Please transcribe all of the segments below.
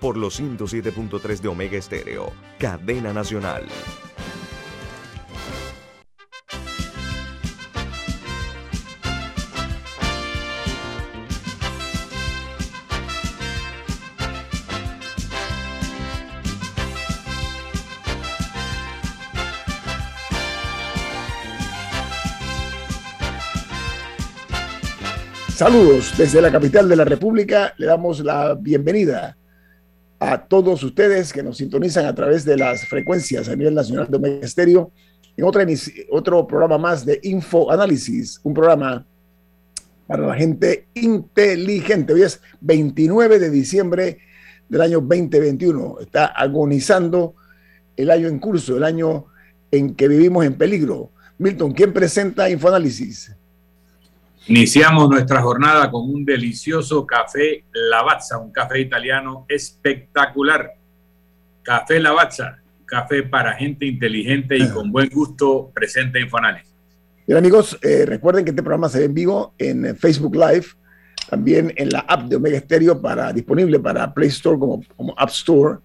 por los 107.3 de Omega Estéreo, cadena nacional. Saludos desde la capital de la República. Le damos la bienvenida a todos ustedes que nos sintonizan a través de las frecuencias a nivel nacional de Omega Estéreo en otra, otro programa más de Info Análisis, un programa para la gente inteligente. Hoy es 29 de diciembre del año 2021. Está agonizando el año en curso, el año en que vivimos en peligro. Milton, ¿quién presenta Infoanálisis? Iniciamos nuestra jornada con un delicioso café Lavazza, un café italiano espectacular. Café Lavazza, café para gente inteligente y con buen gusto, presente en Infoanálisis. Bien amigos, eh, recuerden que este programa se ve en vivo en Facebook Live, también en la app de Omega Stereo para, disponible para Play Store como, como App Store.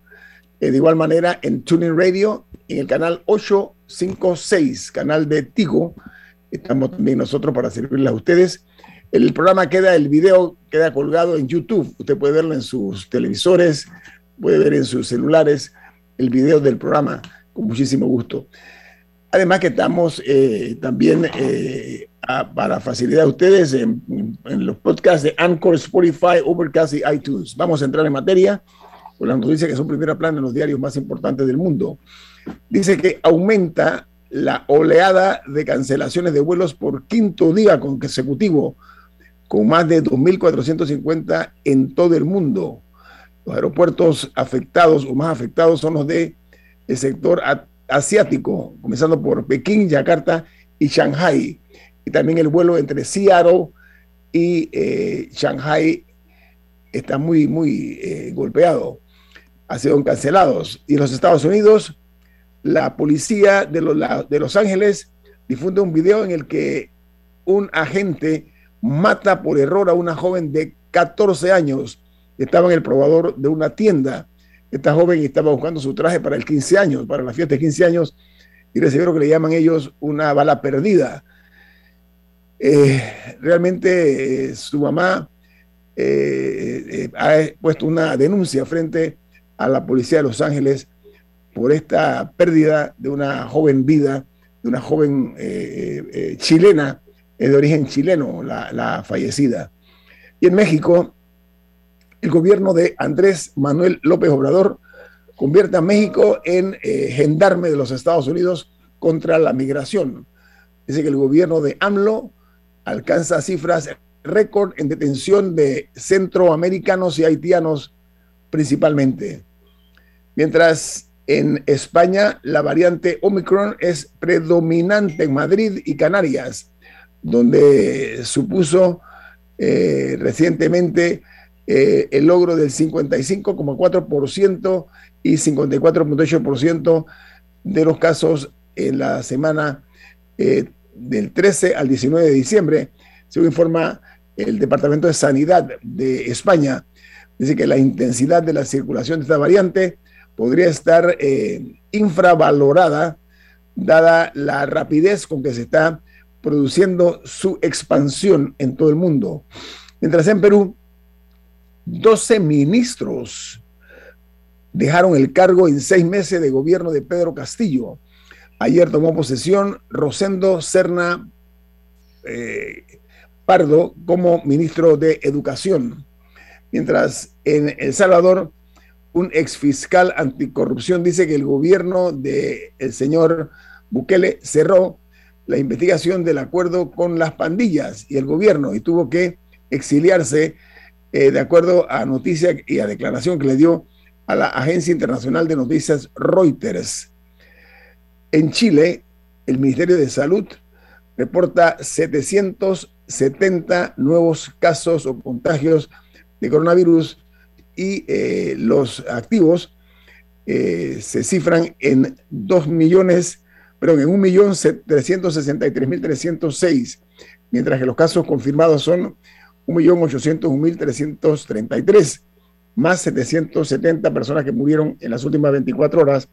Eh, de igual manera en Tuning Radio, en el canal 856, canal de Tigo Estamos también nosotros para servirles a ustedes. El programa queda, el video queda colgado en YouTube. Usted puede verlo en sus televisores, puede ver en sus celulares el video del programa con muchísimo gusto. Además que estamos eh, también eh, para facilitar a ustedes en, en, los podcasts de Anchor, Spotify, Overcast y iTunes. Vamos a entrar en materia con las noticias que son primera plana en los diarios más importantes del mundo. Dice que aumenta la oleada de cancelaciones de vuelos por quinto día consecutivo, con más de 2.450 en todo el mundo. Los aeropuertos afectados o más afectados son los de el sector asiático, comenzando por Pekín, Yakarta y Shanghai. Y también el vuelo entre Seattle y eh, Shanghai está muy, muy eh, golpeado. Ha sido cancelados. Y los Estados Unidos, la policía de los, Ángeles difunde un video en el que un agente mata por error a una joven de 14 años. Estaba en el probador de una tienda. Esta joven estaba buscando su traje para el 15 años, para la fiesta de 15 años, y recibió lo que le llaman ellos una bala perdida. Eh, realmente eh, su mamá eh, ha puesto una denuncia frente a la policía de Los Ángeles por esta pérdida de una joven vida, de una joven eh, eh, eh, chilena, de origen chileno, la, fallecida. Y en México, el gobierno de Andrés Manuel López Obrador convierte a México en gendarme de los Estados Unidos contra la migración. Dice que el gobierno de AMLO alcanza cifras récord en detención de centroamericanos y haitianos principalmente. Mientras en España, la variante Omicron es predominante en Madrid y Canarias, donde supuso eh, recientemente eh, el logro del 55,4% y 54,8% de los casos en la semana eh, del 13 al 19 de diciembre, según informa el Departamento de Sanidad de España. Dice que la intensidad de la circulación de esta variante podría estar eh, infravalorada dada la rapidez con que se está produciendo su expansión en todo el mundo. Mientras en Perú, 12 ministros dejaron el cargo en seis meses de gobierno de Pedro Castillo. Ayer tomó posesión Rosendo Serna eh, Pardo como ministro de Educación. Mientras en El Salvador, un exfiscal anticorrupción dice que el gobierno del el señor Bukele cerró la investigación del acuerdo con las pandillas y el gobierno y tuvo que exiliarse eh, de acuerdo a noticia y a declaración que le dio a la agencia internacional de noticias Reuters. En Chile, el Ministerio de Salud reporta 770 nuevos casos o contagios de coronavirus y eh, los activos eh, se cifran en 2 millones, perdón, en 1.363.306, mientras que los casos confirmados son 1.801.333, más 770 personas que murieron en las últimas 24 horas,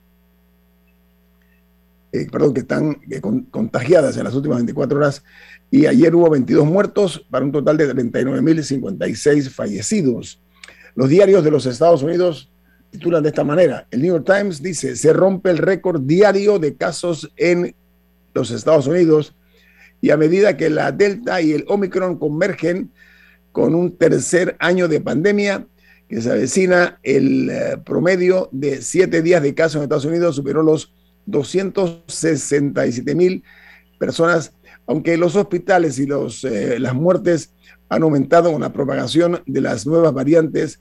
eh, perdón, que están contagiadas en las últimas 24 horas, y ayer hubo 22 muertos para un total de 39.056 fallecidos. Los diarios de los Estados Unidos titulan de esta manera. El New York Times dice, se rompe el récord diario de casos en los Estados Unidos y a medida que la Delta y el Omicron convergen con un tercer año de pandemia que se avecina, el eh, promedio de siete días de casos en Estados Unidos superó los 267 mil personas, aunque los hospitales y los, eh, las muertes han aumentado con la propagación de las nuevas variantes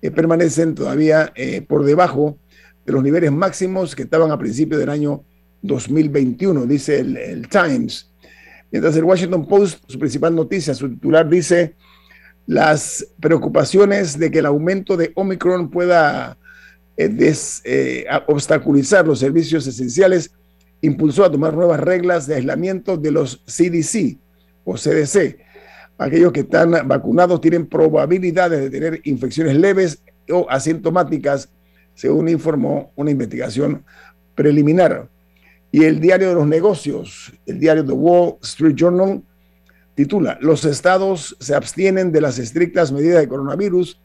eh, permanecen todavía eh, por debajo de los niveles máximos que estaban a principios del año 2021, dice el, Times. Mientras el Washington Post, su principal noticia, su titular dice, las preocupaciones de que el aumento de Omicron pueda eh, obstaculizar los servicios esenciales impulsó a tomar nuevas reglas de aislamiento de los CDC o CDC aquellos que están vacunados tienen probabilidades de tener infecciones leves o asintomáticas, según informó una investigación preliminar. Y el diario de los negocios, el diario The Wall Street Journal, titula, los estados se abstienen de las estrictas medidas de coronavirus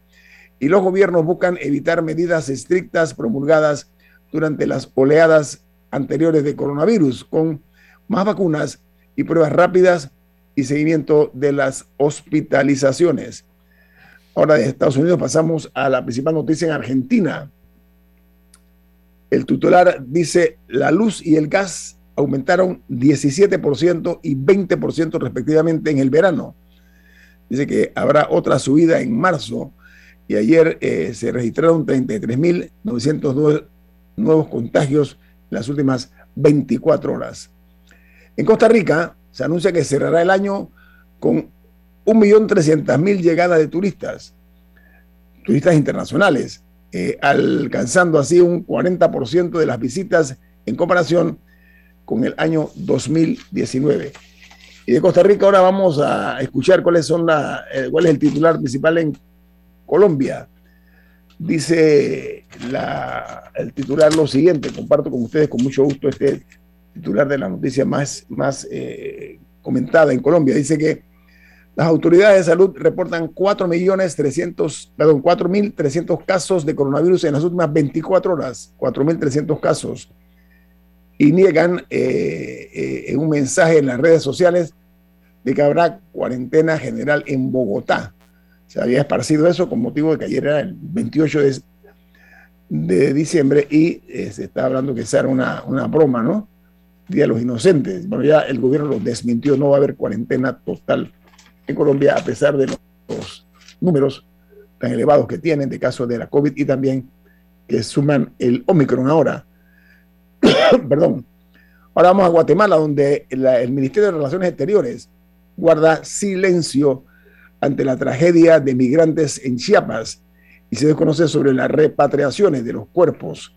y los gobiernos buscan evitar medidas estrictas promulgadas durante las oleadas anteriores de coronavirus, con más vacunas y pruebas rápidas y seguimiento de las hospitalizaciones. Ahora de Estados Unidos pasamos a la principal noticia en Argentina. El titular dice, la luz y el gas aumentaron 17% y 20% respectivamente en el verano. Dice que habrá otra subida en marzo y ayer eh, se registraron 33.909 nuevos contagios en las últimas 24 horas. En Costa Rica, se anuncia que cerrará el año con 1.300.000 llegadas de turistas, turistas internacionales, eh, alcanzando así un 40% de las visitas en comparación con el año 2019. Y de Costa Rica ahora vamos a escuchar cuáles son la, eh, cuál es el titular principal en Colombia. Dice el titular lo siguiente, comparto con ustedes con mucho gusto este titular de la noticia más, más eh, comentada en Colombia. Dice que las autoridades de salud reportan 4.300.000 casos de coronavirus en las últimas 24 horas, 4.300 casos, y niegan eh, eh, un mensaje en las redes sociales de que habrá cuarentena general en Bogotá. Se había esparcido eso con motivo de que ayer era el 28 de, de diciembre y se está hablando que sea una, una broma, ¿no? Día de los Inocentes. Bueno, ya el gobierno lo desmintió, no va a haber cuarentena total en Colombia a pesar de los números tan elevados que tienen de casos de la COVID y también que suman el Omicron ahora. Perdón. Ahora vamos a Guatemala, donde el Ministerio de Relaciones Exteriores guarda silencio ante la tragedia de migrantes en Chiapas y se desconoce sobre las repatriaciones de los cuerpos.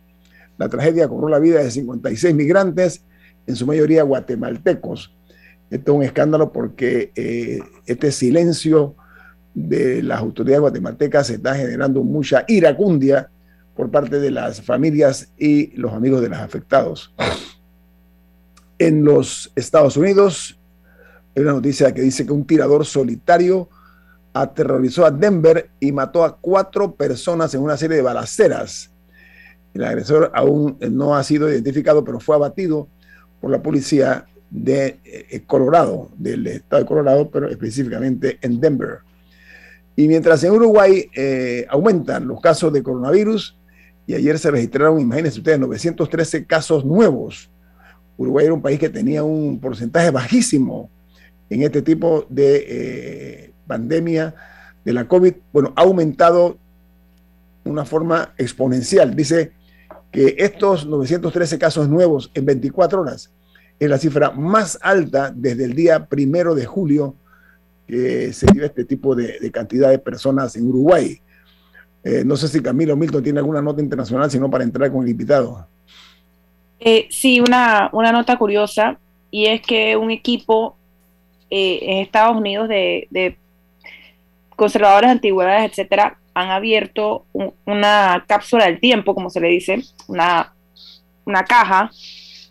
La tragedia cobró la vida de 56 migrantes en su mayoría guatemaltecos. Esto es un escándalo porque eh, este silencio de las autoridades guatemaltecas está generando mucha iracundia por parte de las familias y los amigos de los afectados. En los Estados Unidos hay una noticia que dice que un tirador solitario aterrorizó a Denver y mató a cuatro personas en una serie de balaceras. El agresor aún no ha sido identificado, pero fue abatido por la policía de eh, Colorado, del estado de Colorado, pero específicamente en Denver. Y mientras en Uruguay eh, aumentan los casos de coronavirus, y ayer se registraron, imagínense ustedes, 913 casos nuevos. Uruguay era un país que tenía un porcentaje bajísimo en este tipo de eh, pandemia de la COVID. Bueno, ha aumentado una forma exponencial. Dice que estos 913 casos nuevos en 24 horas es la cifra más alta desde el día primero de julio que se dio este tipo de, cantidad de personas en Uruguay. Eh, no sé si Camilo Milton tiene alguna nota internacional, sino para entrar con el invitado. Eh, sí, una, una, nota curiosa, y es que un equipo eh, en Estados Unidos de, conservadores de antigüedades, etcétera, han abierto una cápsula del tiempo, como se le dice, una, una caja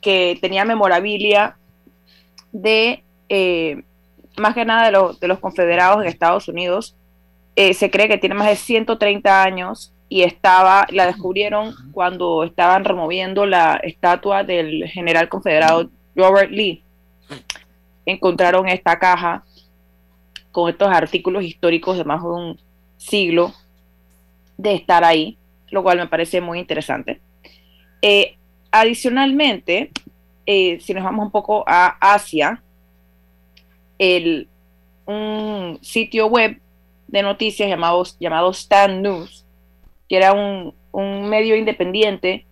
que tenía memorabilia de eh, más que nada de, de, los confederados en Estados Unidos. Eh, se cree que tiene más de 130 años y estaba, la descubrieron cuando estaban removiendo la estatua del general confederado Robert Lee. Encontraron esta caja con estos artículos históricos de más de un siglo de estar ahí, lo cual me parece muy interesante. Eh, Adicionalmente, eh, si nos vamos un poco a Asia, el, un sitio web de noticias llamado, llamado Stan News, que era un, medio independiente,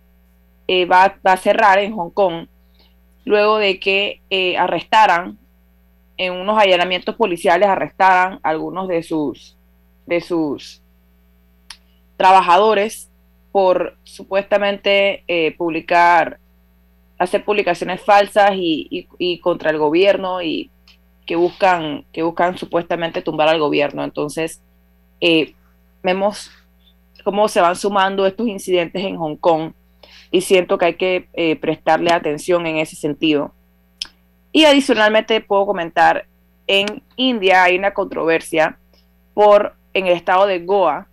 eh, va, a cerrar en Hong Kong luego de que arrestaran en unos allanamientos policiales arrestaran algunos de sus de sus trabajadores por supuestamente eh, publicar, hacer publicaciones falsas y, contra el gobierno y que buscan, que buscan supuestamente tumbar al gobierno. Entonces, eh, vemos cómo se van sumando estos incidentes en Hong Kong y siento que hay que eh, prestarle atención en ese sentido. Y adicionalmente puedo comentar, en India hay una controversia por, en el estado de Goa,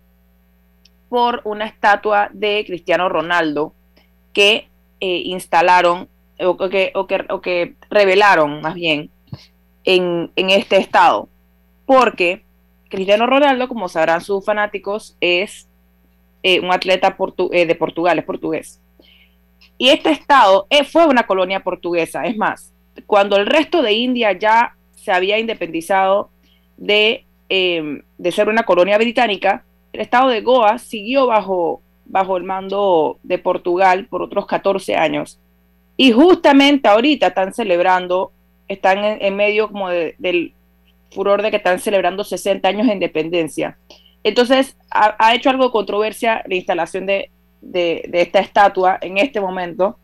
por una estatua de Cristiano Ronaldo que eh, instalaron o que, o, que, revelaron más bien en, este estado. Porque Cristiano Ronaldo, como sabrán sus fanáticos, es eh, un atleta eh, de Portugal, es portugués. Y este estado fue una colonia portuguesa. Es más, cuando el resto de India ya se había independizado de, de ser una colonia británica, el estado de Goa siguió bajo, bajo el mando de Portugal por otros 14 años. Y justamente ahorita están celebrando, están en, medio como del furor de que están celebrando 60 años de independencia. Entonces, ha, hecho algo de controversia la instalación de, esta estatua en este momento,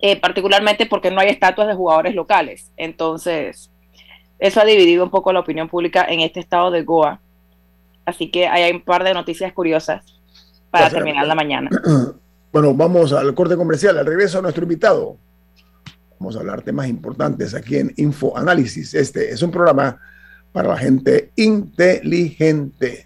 eh, particularmente porque no hay estatuas de jugadores locales. Entonces, eso ha dividido un poco la opinión pública en este estado de Goa. Así que hay un par de noticias curiosas para terminar la mañana. Bueno, vamos al corte comercial, al regreso a nuestro invitado. Vamos a hablar temas importantes aquí en Info Análisis. Este es un programa para la gente inteligente.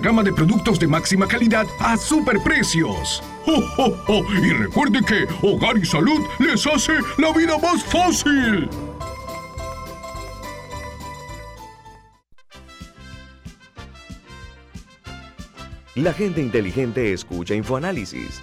gama de productos de máxima calidad a superprecios. ¡Oh, Y recuerde que Hogar y Salud les hace la vida más fácil. La gente inteligente escucha InfoAnálisis.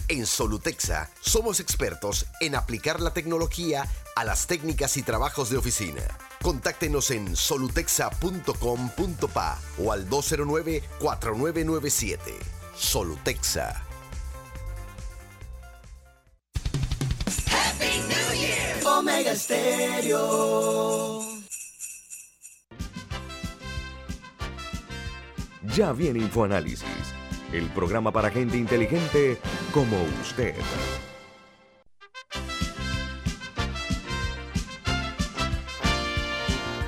En Solutexa somos expertos en aplicar la tecnología a las técnicas y trabajos de oficina Contáctenos en solutexa.com.pa o al 209-4997. Solutexa. Omega Stereo. Ya viene InfoAnálisis, el programa para gente inteligente como usted.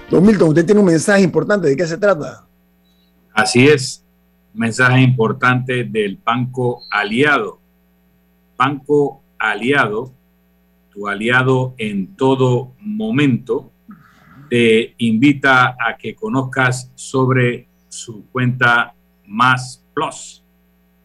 Don Milton, usted tiene un mensaje importante. ¿De qué se trata? Así es. Mensaje importante del Banco Aliado. Banco Aliado, tu aliado en todo momento, te invita a que conozcas sobre su cuenta Más Plus.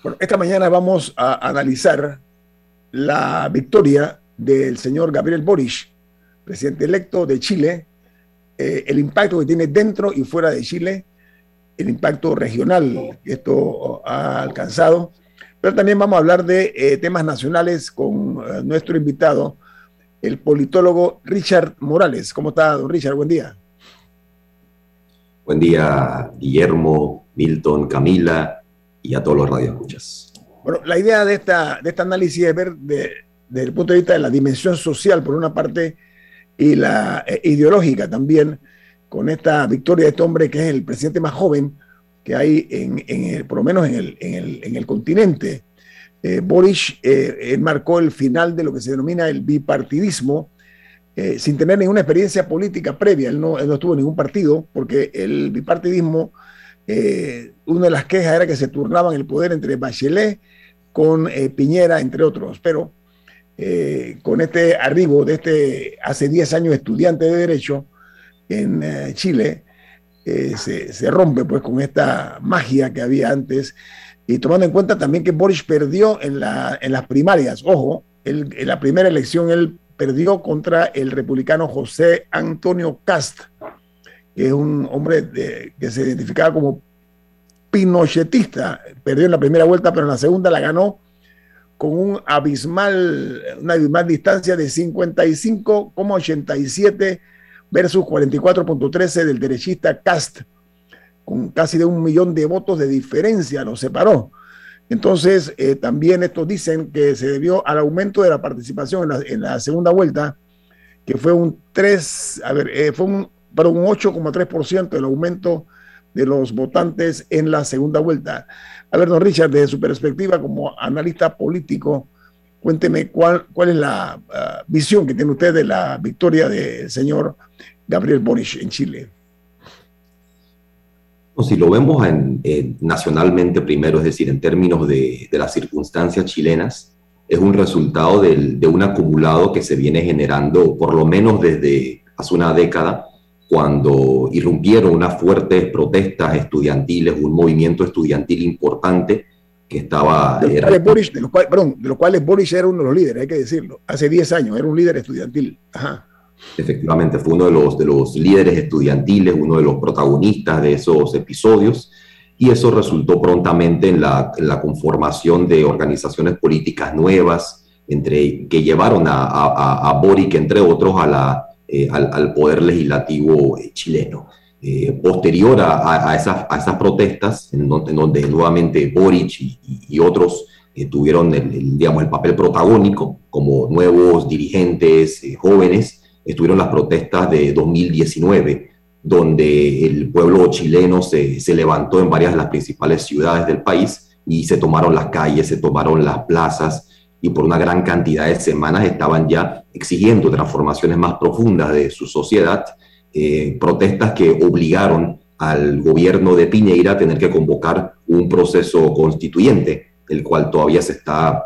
Bueno, esta mañana vamos a analizar la victoria del señor Gabriel Boric, presidente electo de Chile, eh, el impacto que tiene dentro y fuera de Chile, el impacto regional que esto ha alcanzado, pero también vamos a hablar de eh, temas nacionales con eh, nuestro invitado, el politólogo Richard Morales. ¿Cómo está, don Richard? Buen día. Buen día, Guillermo, Milton, Camila y a todos los radioescuchas. Bueno, la idea de, esta, de este análisis es ver de, desde el punto de vista de la dimensión social, por una parte, y la eh, ideológica también, con esta victoria de este hombre que es el presidente más joven que hay, en, en el, por lo menos en el, en el, en el continente. Eh, Boris eh, marcó el final de lo que se denomina el bipartidismo, eh, sin tener ninguna experiencia política previa. Él no, él no estuvo en ningún partido, porque el bipartidismo, eh, una de las quejas era que se turnaban el poder entre Bachelet con eh, Piñera, entre otros. Pero eh, con este arribo de este hace 10 años estudiante de Derecho en Chile, se, rompe pues con esta magia que había antes y tomando en cuenta también que Boris perdió en, la, en las primarias. Ojo, en la primera elección él perdió contra el republicano José Antonio Cast, que es un hombre que se identificaba como pinochetista. Perdió en la primera vuelta, pero en la segunda la ganó con un abismal, una abismal distancia de 55,87 versus 44.13 del derechista Cast con casi de un millón de votos de diferencia, lo separó. Entonces, eh, también estos dicen que se debió al aumento de la participación en la, en la segunda vuelta, que fue un 3, a ver, eh, fue un, perdón, un 8,3% el aumento de los votantes en la segunda vuelta. A ver, don Richard, desde su perspectiva como analista político, cuénteme cuál, cuál es la ah, visión que tiene usted de la victoria del señor Gabriel Boric en Chile. Si lo vemos en- en- nacionalmente primero, es decir, en términos de, de las circunstancias chilenas, es un resultado del- de un acumulado que se viene generando por lo menos desde hace una década, cuando irrumpieron unas fuertes protestas estudiantiles, un movimiento estudiantil importante que estaba... De los, era- Boris, de, los cuales, perdón, de los cuales Boris era uno de los líderes, hay que decirlo. Hace 10 años era un líder estudiantil. Ajá. Efectivamente, fue uno de los, de los líderes estudiantiles, uno de los protagonistas de esos episodios, y eso resultó prontamente en la, en la conformación de organizaciones políticas nuevas, entre, que llevaron a, a, a- a Boric, entre otros, a la, eh, al, al poder legislativo eh, chileno. Eh, posterior a, a- esas, a esas protestas, en donde, en donde nuevamente Boric y, otros tuvieron el, digamos, el papel protagónico como nuevos dirigentes jóvenes, estuvieron las protestas de 2019, donde el pueblo chileno se, se levantó en varias de las principales ciudades del país y se tomaron las calles, se tomaron las plazas y por una gran cantidad de semanas estaban ya exigiendo transformaciones más profundas de su sociedad, eh, protestas que obligaron al gobierno de Piñeira a tener que convocar un proceso constituyente, el cual todavía se está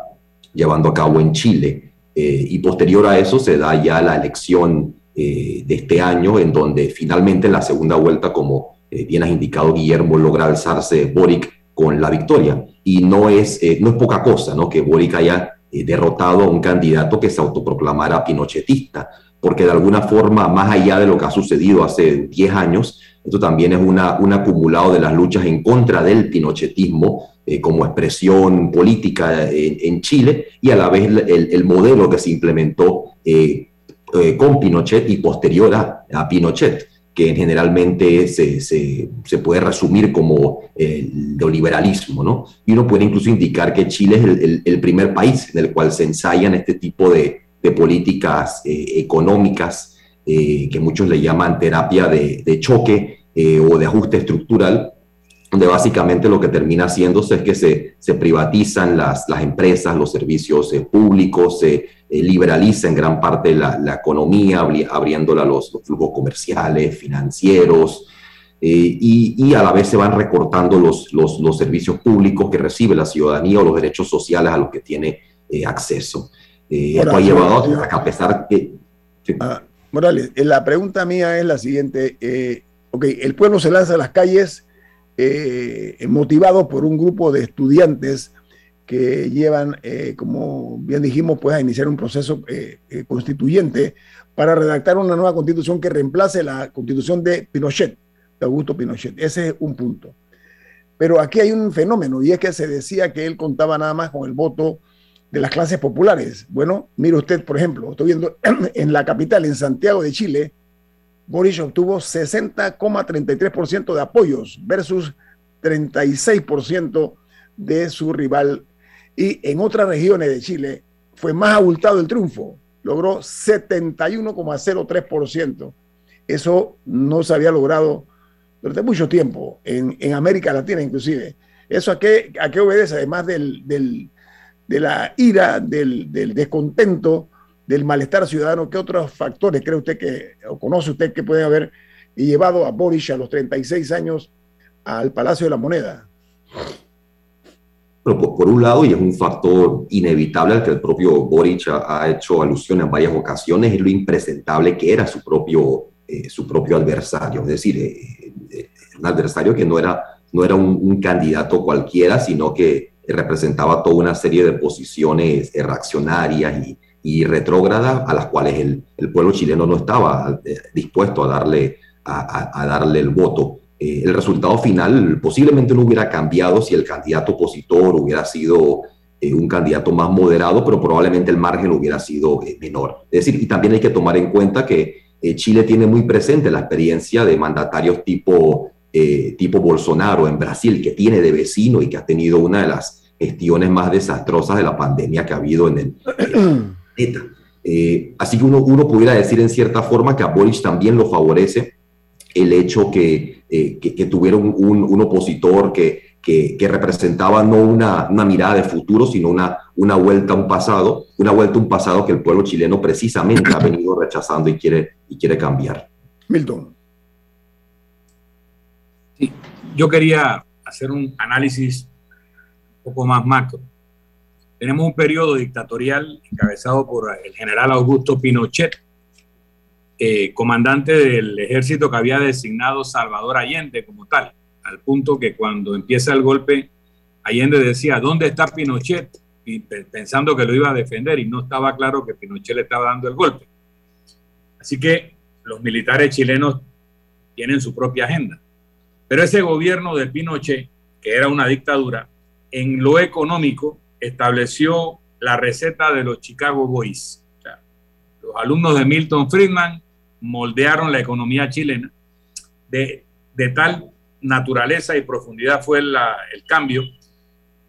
llevando a cabo en Chile. Eh, y posterior a eso se da ya la elección de este año, en donde finalmente en la segunda vuelta, como bien has indicado, Guillermo, logra alzarse Boric con la victoria. Y no es, no es poca cosa ¿no? que Boric haya derrotado a un candidato que se autoproclamara pinochetista, porque de alguna forma, más allá de lo que ha sucedido hace 10 años, esto también es una, un acumulado de las luchas en contra del pinochetismo eh, como expresión política en, Chile y a la vez el, modelo que se implementó eh, eh, con Pinochet y posterior a, Pinochet que generalmente se, se, puede resumir como el neoliberalismo, ¿no? Y uno puede incluso indicar que Chile es el, primer país en el cual se ensayan este tipo de, políticas eh, económicas, eh, que muchos le llaman terapia de, choque eh, o de ajuste estructural, donde básicamente lo que termina haciéndose es que se, se privatizan las, las, empresas, los servicios públicos, se liberaliza en gran parte la, la economía, abriéndola a los, flujos comerciales, financieros, y, y, a la vez se van recortando los, los, los, servicios públicos que recibe la ciudadanía o los derechos sociales a los que tiene acceso. Eh, ha llevado a pesar que... Ah, Morales, eh, la pregunta mía es la siguiente. Eh, ok, el pueblo se lanza a las calles motivado por un grupo de estudiantes que llevan, como bien dijimos, pues a iniciar un proceso constituyente para redactar una nueva constitución que reemplace la constitución de Pinochet, de Augusto Pinochet. Ese es un punto. Pero aquí hay un fenómeno y es que se decía que él contaba nada más con el voto de las clases populares. Bueno, mire usted, por ejemplo, estoy viendo en la capital, en Santiago de Chile, Boris obtuvo 60,33% de apoyos versus 36% de su rival. Y en otras regiones de Chile fue más abultado el triunfo, logró 71,03%. Eso no se había logrado durante mucho tiempo, en, América Latina inclusive. ¿Eso a qué, a qué obedece? Además del de la ira, del, descontento, del malestar ciudadano, ¿qué otros factores cree usted que, o conoce usted que puede haber llevado a Boris a los 36 años al Palacio de la Moneda? Bueno, por, un lado, y es un factor inevitable al que el propio Boric ha, hecho alusión en varias ocasiones, es lo impresentable que era su propio, eh, su propio adversario. Es decir, eh, eh, un adversario que no era, no era un candidato cualquiera, sino que representaba toda una serie de posiciones reaccionarias y, y retrógradas a las cuales el, el, pueblo chileno no estaba eh, dispuesto a darle, a, darle el voto. Eh, el resultado final posiblemente no hubiera cambiado si el candidato opositor hubiera sido eh, un candidato más moderado, pero probablemente el margen hubiera sido menor. Es decir, y también hay que tomar en cuenta que Chile tiene muy presente la experiencia de mandatarios tipo eh, tipo Bolsonaro en Brasil, que tiene de vecino y que ha tenido una de las gestiones más desastrosas de la pandemia que ha habido en el planeta. Eh, así que uno, uno pudiera decir en cierta forma que a Boris también lo favorece el hecho que, eh, que, tuviera un, un, opositor que, que, que, representaba no una, una, mirada de futuro, sino una, una vuelta a un pasado, una vuelta a un pasado que el pueblo chileno precisamente ha venido rechazando y quiere, y quiere cambiar. Milton yo quería hacer un análisis un poco más macro. Tenemos un periodo dictatorial encabezado por el general Augusto Pinochet, eh, comandante del ejército que había designado Salvador Allende como tal, al punto que cuando empieza el golpe, Allende decía, ¿dónde está Pinochet? Y pensando que lo iba a defender y no estaba claro que Pinochet le estaba dando el golpe. Así que los militares chilenos tienen su propia agenda. Pero ese gobierno de Pinochet, que era una dictadura, en lo económico estableció la receta de los Chicago Boys. los alumnos de Milton Friedman moldearon la economía chilena de, tal naturaleza y profundidad fue el cambio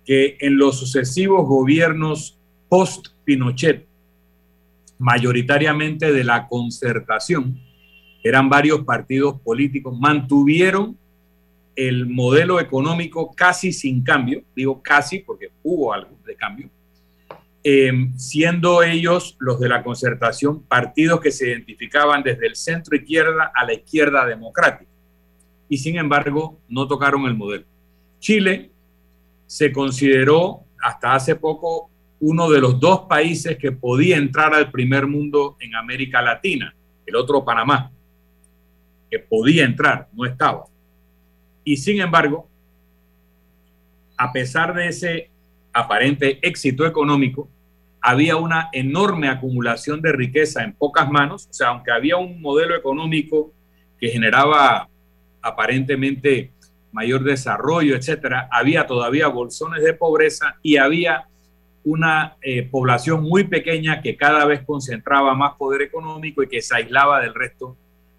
que en los sucesivos gobiernos post-Pinochet, mayoritariamente de la concertación, eran varios partidos políticos, mantuvieron el modelo económico casi sin cambio, digo casi porque hubo algo de cambio, em, siendo ellos los de la concertación partidos que se identificaban desde el centro izquierda a la izquierda democrática. Y sin embargo, no tocaron el modelo. Chile se consideró hasta hace poco uno de los dos países que podía entrar al primer mundo en América Latina, el otro Panamá, que podía entrar, no estaba. Y sin embargo, a pesar de ese aparente éxito económico, había una enorme acumulación de riqueza en pocas manos, o sea, aunque había un modelo económico que generaba aparentemente mayor desarrollo, etcétera, había todavía bolsones de pobreza y había una eh, población muy pequeña que cada vez concentraba más poder económico y que se aislaba del resto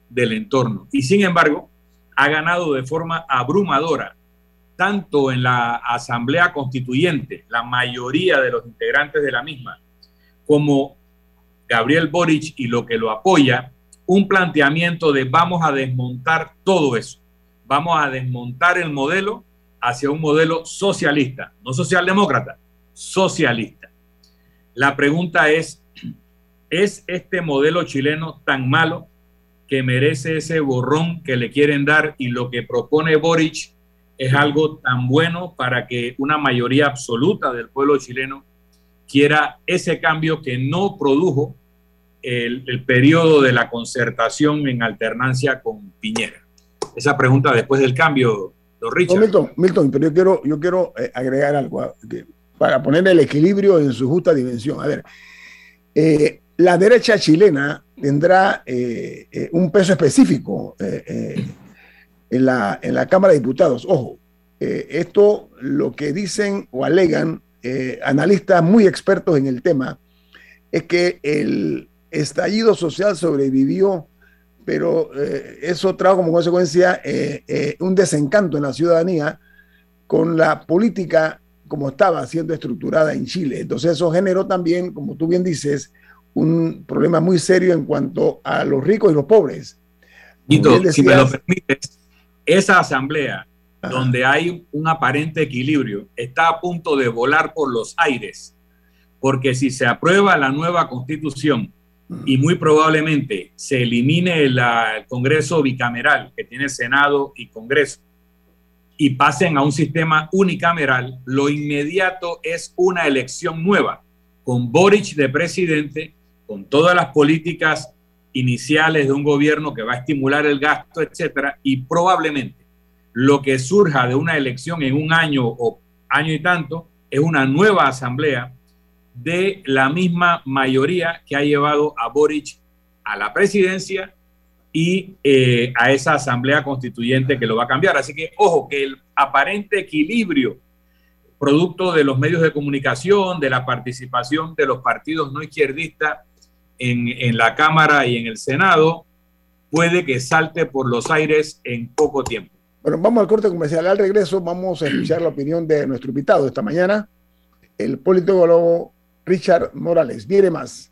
del entorno. Y sin embargo, ha ganado de forma abrumadora, tanto en la Asamblea Constituyente, la mayoría de los integrantes de la misma, como Gabriel Boric y lo que lo apoya, un planteamiento de vamos a desmontar todo eso, vamos a desmontar el modelo hacia un modelo socialista, no socialdemócrata, socialista. La pregunta es, ¿es este modelo chileno tan malo que merece ese borrón que le quieren dar y lo que propone Boric es algo tan bueno para que una mayoría absoluta del pueblo chileno quiera ese cambio que no produjo el, periodo de la concertación en alternancia con Piñera? Esa pregunta después del cambio, don Richard. Milton, Milton, pero yo quiero, yo quiero eh, agregar algo para poner el equilibrio en su justa dimensión. A ver, eh, la derecha chilena tendrá eh, eh, un peso específico eh, en, la, en la Cámara de Diputados. Ojo, esto lo que dicen o alegan analistas muy expertos en el tema es que el estallido social sobrevivió, pero eso trajo como consecuencia un desencanto en la ciudadanía con la política como estaba siendo estructurada en Chile. Entonces eso generó también, como tú bien dices, un problema muy serio en cuanto a los ricos y los pobres. si me lo permites, esa asamblea donde hay un aparente equilibrio está a punto de volar por los aires, porque si se aprueba la nueva constitución y muy probablemente se elimine el, el Congreso bicameral que tiene Senado y Congreso y pasen a un sistema unicameral, lo inmediato es una elección nueva, con Boric de presidente con todas las políticas iniciales de un gobierno que va a estimular el gasto, etcétera, y probablemente lo que surja de una elección en un año o año y tanto es una nueva asamblea de la misma mayoría que ha llevado a Boric a la presidencia y eh, a esa asamblea constituyente que lo va a cambiar. Así que, ojo, que el aparente equilibrio producto de los medios de comunicación, de la participación de los partidos no izquierdistas en, la Cámara y en el Senado puede que salte por los aires en poco tiempo. Bueno, vamos al corte comercial. Al regreso vamos a escuchar la opinión de nuestro invitado esta mañana, el politólogo Richard Morales. Viene más.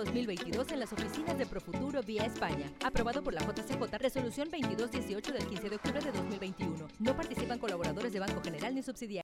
2022 en las oficinas de Profuturo vía España. Aprobado por la JCJ, resolución 2218 del 15 de octubre de 2021. No participan colaboradores de Banco General ni subsidiarios.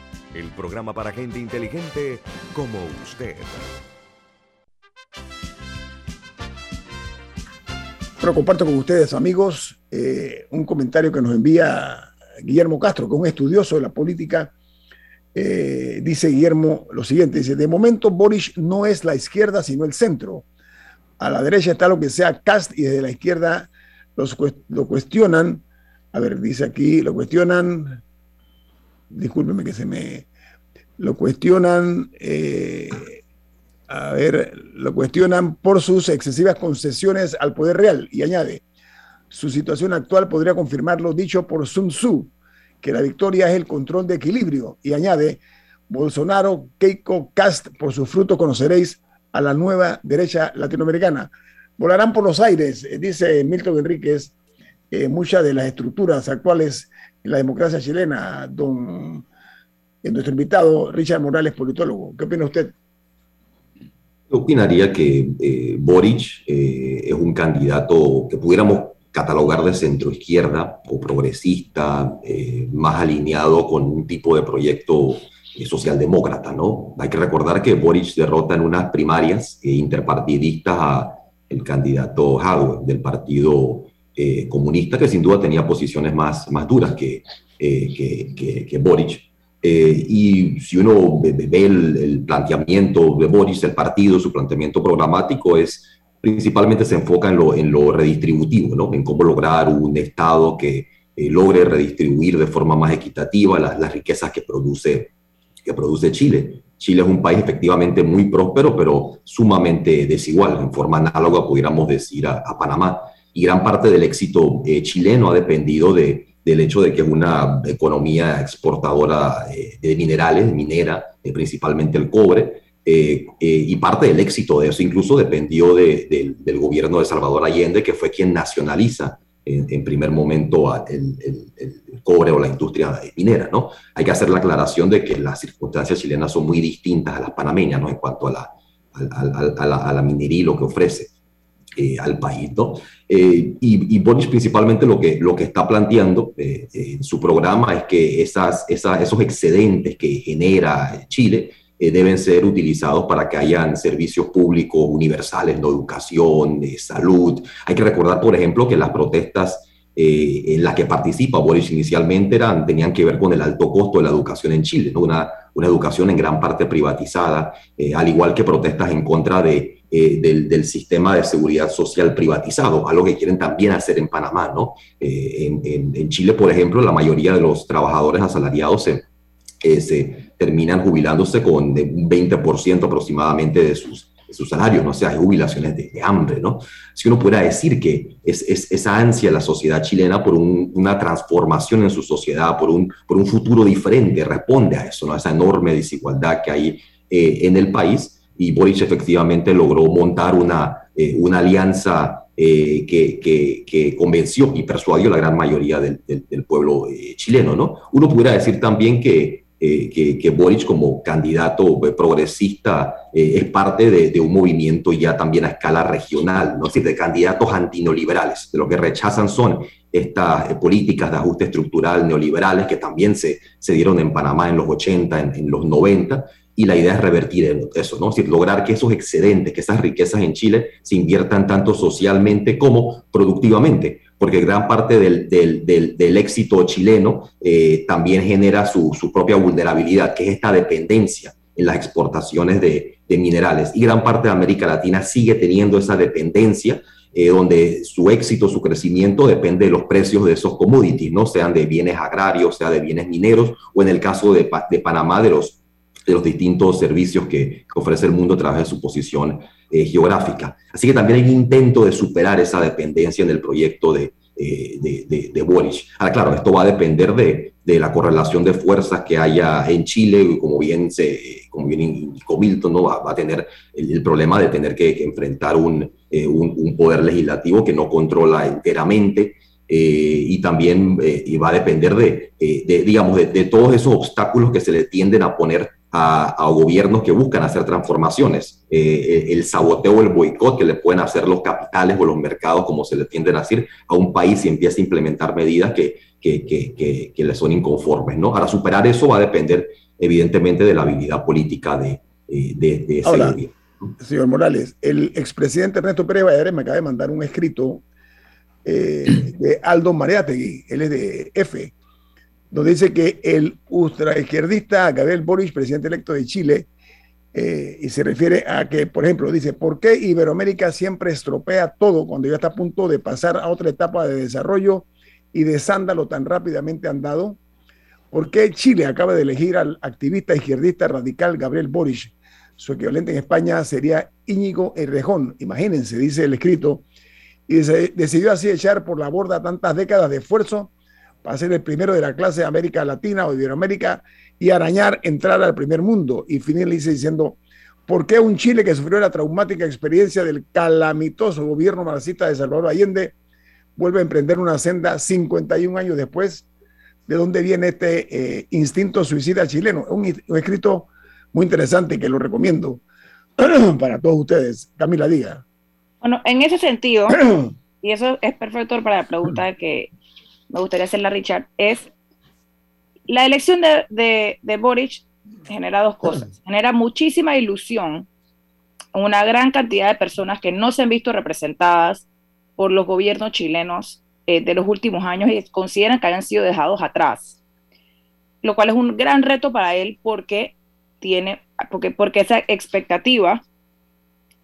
el programa para gente inteligente como usted. Pero comparto con ustedes, amigos, eh, un comentario que nos envía Guillermo Castro, que es un estudioso de la política. Eh, dice Guillermo lo siguiente, dice, de momento Boris no es la izquierda, sino el centro. A la derecha está lo que sea Cast y desde la izquierda los, lo cuestionan. A ver, dice aquí, lo cuestionan, discúlpeme que se me, lo cuestionan, eh, a ver, lo cuestionan por sus excesivas concesiones al poder real y añade, su situación actual podría confirmar lo dicho por Sun Tzu, que la victoria es el control de equilibrio y añade, Bolsonaro, Keiko, Cast, por su fruto conoceréis a la nueva derecha latinoamericana. Volarán por los aires, eh, dice Milton Enríquez, eh, muchas de las estructuras actuales en la democracia chilena, don nuestro invitado Richard Morales, politólogo. ¿Qué opina usted? Yo opinaría que eh, Boric eh, es un candidato que pudiéramos catalogar de centro izquierda o progresista, eh, más alineado con un tipo de proyecto socialdemócrata, ¿no? Hay que recordar que Boric derrota en unas primarias interpartidistas a el candidato Hadwe del Partido Comunista, que sin duda tenía posiciones más, más duras que, que, que Boric eh, y si uno ve, el, planteamiento de Boris, el partido, su planteamiento programático es principalmente se enfoca en lo, en lo redistributivo, ¿no? en cómo lograr un Estado que eh, logre redistribuir de forma más equitativa las riquezas que produce, que produce Chile. Chile es un país efectivamente muy próspero, pero sumamente desigual, en forma análoga, pudiéramos decir, a, Panamá. Y gran parte del éxito eh, chileno ha dependido de del hecho de que es una economía exportadora eh, de minerales, minera, eh, principalmente el cobre, eh, y parte del éxito de eso incluso dependió del gobierno de Salvador Allende, que fue quien nacionaliza en, primer momento el, cobre o la industria minera. ¿no? Hay que hacer la aclaración de que las circunstancias chilenas son muy distintas a las panameñas ¿no? en cuanto a la, a, la, a la minería y lo que ofrece. Eh, al país. ¿no? Eh, y, y Boris principalmente lo que, lo que está planteando eh, en su programa es que esos excedentes que genera Chile deben ser utilizados para que hayan servicios públicos universales, ¿no? educación, salud. Hay que recordar, por ejemplo, que las protestas en las que participa Boris inicialmente eran, tenían que ver con el alto costo de la educación en Chile, ¿no? una, una educación en gran parte privatizada, al igual que protestas en contra de eh, del, sistema de seguridad social privatizado, algo que quieren también hacer en Panamá, ¿no? Eh, en, Chile, por ejemplo, la mayoría de los trabajadores asalariados se, eh, se terminan jubilándose con un 20% aproximadamente de sus, sus salarios, ¿no? Sea, hay jubilaciones de, hambre, ¿no? Si uno pudiera decir que es, es, esa ansia de la sociedad chilena por una transformación en su sociedad, por un, futuro diferente, responde a eso, ¿no? A esa enorme desigualdad que hay en el país y Boric efectivamente logró montar una, eh, alianza eh, que, convenció y persuadió a la gran mayoría del, pueblo eh, chileno. ¿no? Uno pudiera decir también que, que, que, Boric como candidato progresista es parte de, de, un movimiento ya también a escala regional, ¿no? es decir, de candidatos antineoliberales. De lo que rechazan son estas políticas de ajuste estructural neoliberales que también se, se dieron en Panamá en los 80, en, en los 90, y la idea es revertir eso, ¿no? Es decir, lograr que esos excedentes, que esas riquezas en Chile se inviertan tanto socialmente como productivamente, porque gran parte del, del, del, éxito chileno eh, también genera su, su, propia vulnerabilidad, que es esta dependencia en las exportaciones de, de, minerales. Y gran parte de América Latina sigue teniendo esa dependencia, eh, donde su éxito, su crecimiento depende de los precios de esos commodities, ¿no? Sean de bienes agrarios, sea de bienes mineros, o en el caso de, de Panamá, de los de los distintos servicios que, ofrece el mundo a través de su posición eh, geográfica. Así que también hay un intento de superar esa dependencia en el proyecto de, eh, de, de, Boric. Ahora, claro, esto va a depender de, de, la correlación de fuerzas que haya en Chile, como bien, se, como bien indicó Milton, ¿no? va, a tener el, problema de tener que, enfrentar un, eh, un, un, poder legislativo que no controla enteramente. y también y va a depender de, digamos, de, todos esos obstáculos que se le tienden a poner a, gobiernos que buscan hacer transformaciones. Eh, el saboteo o el boicot que le pueden hacer los capitales o los mercados, como se le tienden a decir, a un país y empieza a implementar medidas que, que, que, que le son inconformes. ¿no? Ahora, superar eso va a depender evidentemente de la habilidad política de, eh, de, ese gobierno. Señor Morales, el expresidente Ernesto Pérez Valladares me acaba de mandar un escrito eh, de Aldo Mariategui, él es de F, donde dice que el ultraizquierdista Gabriel Boric, presidente electo de Chile, eh, y se refiere a que, por ejemplo, dice, ¿por qué Iberoamérica siempre estropea todo cuando ya está a punto de pasar a otra etapa de desarrollo y de sándalo tan rápidamente andado? ¿Por qué Chile acaba de elegir al activista izquierdista radical Gabriel Boric? Su equivalente en España sería Íñigo Errejón, imagínense, dice el escrito, y decidió así echar por la borda tantas décadas de esfuerzo para ser el primero de la clase de América Latina o Iberoamérica y arañar entrar al primer mundo. Y finaliza diciendo, ¿por qué un Chile que sufrió la traumática experiencia del calamitoso gobierno marxista de Salvador Allende vuelve a emprender una senda 51 años después? ¿De dónde viene este eh, instinto suicida chileno? Un, un escrito muy interesante que lo recomiendo para todos ustedes. Camila, diga. Bueno, en ese sentido, y eso es perfecto para la pregunta que me gustaría hacerle a Richard, es la elección de, de, Boric genera dos cosas. Genera muchísima ilusión una gran cantidad de personas que no se han visto representadas por los gobiernos chilenos eh, de los últimos años y consideran que hayan sido dejados atrás. Lo cual es un gran reto para él porque tiene, porque, porque esa expectativa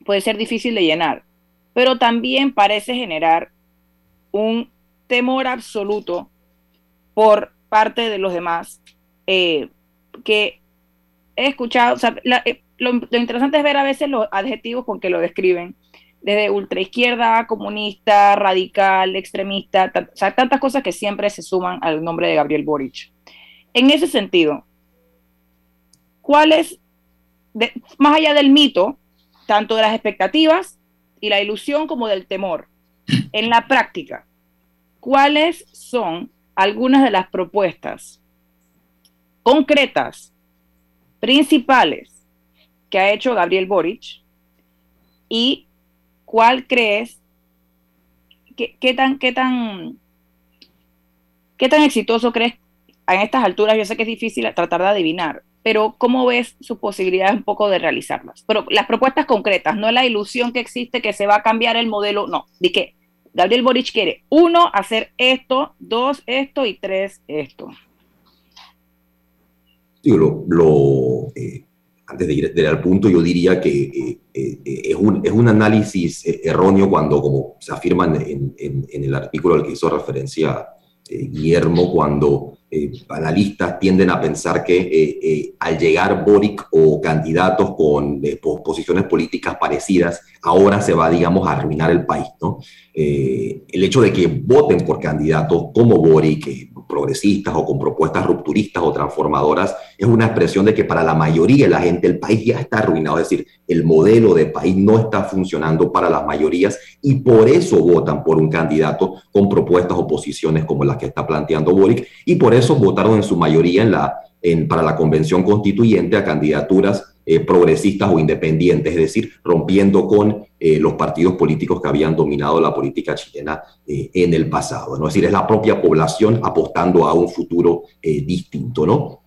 puede ser difícil de llenar, pero también parece generar un temor absoluto por parte de los demás, eh, que he escuchado, eh, lo, interesante es ver a veces los adjetivos con que lo describen, desde ultraizquierda, comunista, radical, extremista, o tantas cosas que siempre se suman al nombre de Gabriel Boric. En ese sentido, ¿cuál es, más allá del mito, tanto de las expectativas y la ilusión como del temor, en la práctica, cuáles son algunas de las propuestas concretas, principales, que ha hecho Gabriel Boric y cuál crees, qué, tan, qué, tan, qué tan exitoso crees en estas alturas. Yo sé que es difícil tratar de adivinar, pero ¿cómo ves sus posibilidades un poco de realizarlas? Pero las propuestas concretas, no la ilusión que existe que se va a cambiar el modelo, no, de que Gabriel Boric quiere, uno, hacer esto, dos, esto y tres, esto. lo, eh, antes de ir, al punto, yo diría que eh, eh, es, un, es, un, análisis erróneo cuando, como se afirma en, en, el artículo al que hizo referencia Guillermo, cuando eh, analistas tienden a pensar que eh, eh, al llegar Boric o candidatos con posiciones políticas parecidas, ahora se va, digamos, a arruinar el país. ¿no? el hecho de que voten por candidatos como Boric, progresistas o con propuestas rupturistas o transformadoras, es una expresión de que para la mayoría de la gente el país ya está arruinado, es decir, el modelo de país no está funcionando para las mayorías y por eso votan por un candidato con propuestas o posiciones como las que está planteando Boric y por eso votaron en su mayoría en la, en, para la convención constituyente a candidaturas eh, progresistas o independientes, es decir, rompiendo con eh, los partidos políticos que habían dominado la política chilena eh, en el pasado. ¿no? Es decir, es la propia población apostando a un futuro distinto. ¿no?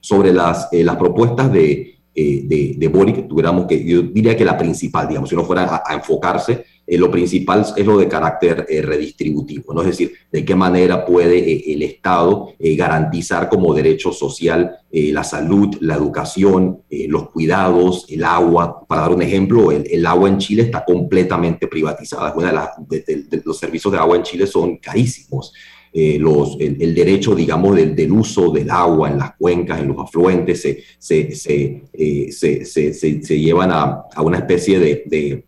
Sobre las, las propuestas de, de, de, Boric, tuviéramos que, yo diría que la principal, digamos, si uno fuera a enfocarse, eh, lo principal es lo de carácter eh, redistributivo, ¿no? Es decir, de qué manera puede eh, el Estado garantizar como derecho social la salud, la educación, los cuidados, el agua. Para dar un ejemplo, el, agua en Chile está completamente privatizada. Una de, las, los servicios de agua en Chile son carísimos. Los, el, derecho, digamos, del, del, uso del agua en las cuencas, en los afluentes, se, se, se, se, se llevan a, a, una especie de,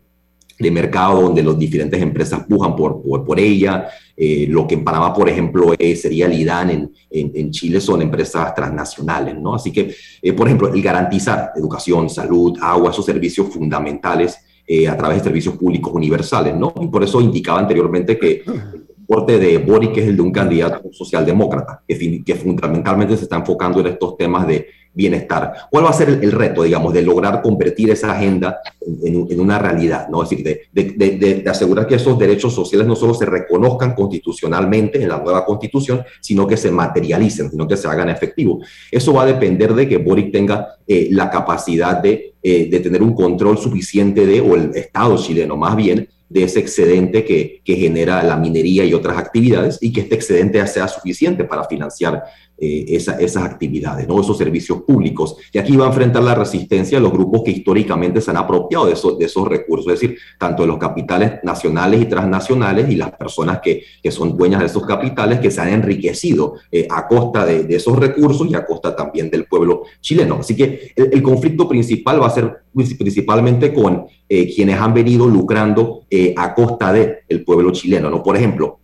de mercado donde las diferentes empresas pujan por, por, por ella. Eh, lo que en Panamá, por ejemplo, sería el IDAN, en, en, Chile son empresas transnacionales, ¿no? Así que, eh, por ejemplo, el garantizar educación, salud, agua, esos servicios fundamentales eh, a través de servicios públicos universales, ¿no? Y por eso indicaba anteriormente que el porte de Boric es el de un candidato socialdemócrata, que, que fundamentalmente se está enfocando en estos temas de bienestar. ¿Cuál va a ser el, reto, digamos, de lograr convertir esa agenda en, una realidad? ¿no? Es decir, de, asegurar que esos derechos sociales no solo se reconozcan constitucionalmente en la nueva constitución, sino que se materialicen, sino que se hagan efectivos. Eso va a depender de que Boric tenga eh, la capacidad de, eh, de tener un control suficiente de, o el Estado chileno más bien, de ese excedente que, genera la minería y otras actividades y que este excedente sea suficiente para financiar eh, esas actividades, ¿no? esos servicios públicos. Y aquí va a enfrentar la resistencia de los grupos que históricamente se han apropiado de esos, recursos, es decir, tanto de los capitales nacionales y transnacionales y las personas que, que son dueñas de esos capitales que se han enriquecido eh, a costa de, esos recursos y a costa también del pueblo chileno. Así que el, conflicto principal va a ser principalmente con eh, quienes han venido lucrando a costa del el pueblo chileno. ¿no? Por ejemplo,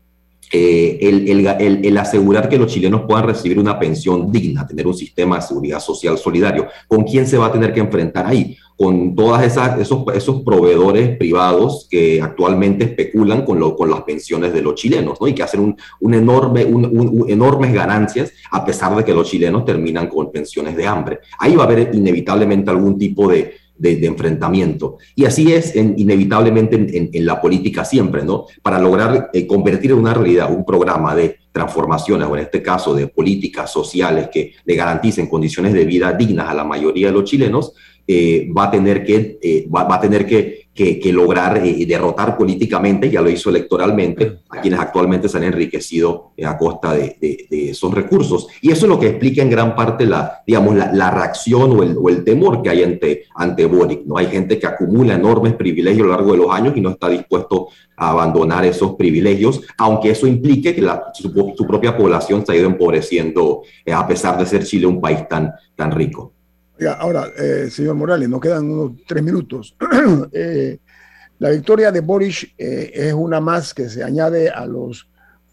eh, el, asegurar que los chilenos puedan recibir una pensión digna, tener un sistema de seguridad social solidario. ¿Con quién se va a tener que enfrentar ahí? Con todos esos, esos proveedores privados que actualmente especulan con, las pensiones de los chilenos ¿no? y que hacen enormes ganancias a pesar de que los chilenos terminan con pensiones de hambre. Ahí va a haber inevitablemente algún tipo de, de, enfrentamiento. Y así es inevitablemente en, la política siempre, ¿no? Para lograr eh, convertir en una realidad un programa de transformaciones, o en este caso de políticas sociales que le garanticen condiciones de vida dignas a la mayoría de los chilenos, eh, va a tener que, eh, va, a tener que, que, lograr eh, derrotar políticamente, ya lo hizo electoralmente, a quienes actualmente se han enriquecido a costa de, de, esos recursos. Y eso es lo que explica en gran parte la, digamos, la, la reacción o el, o el, temor que hay ante, ante Boric. ¿no? Hay gente que acumula enormes privilegios a lo largo de los años y no está dispuesto a abandonar esos privilegios, aunque eso implique que la, su, su, propia población se ha ido empobreciendo a pesar de ser Chile un país tan, tan rico ahora, eh, señor Morales, nos quedan unos tres minutos. Eh, la victoria de Boris eh, es una más que se añade a los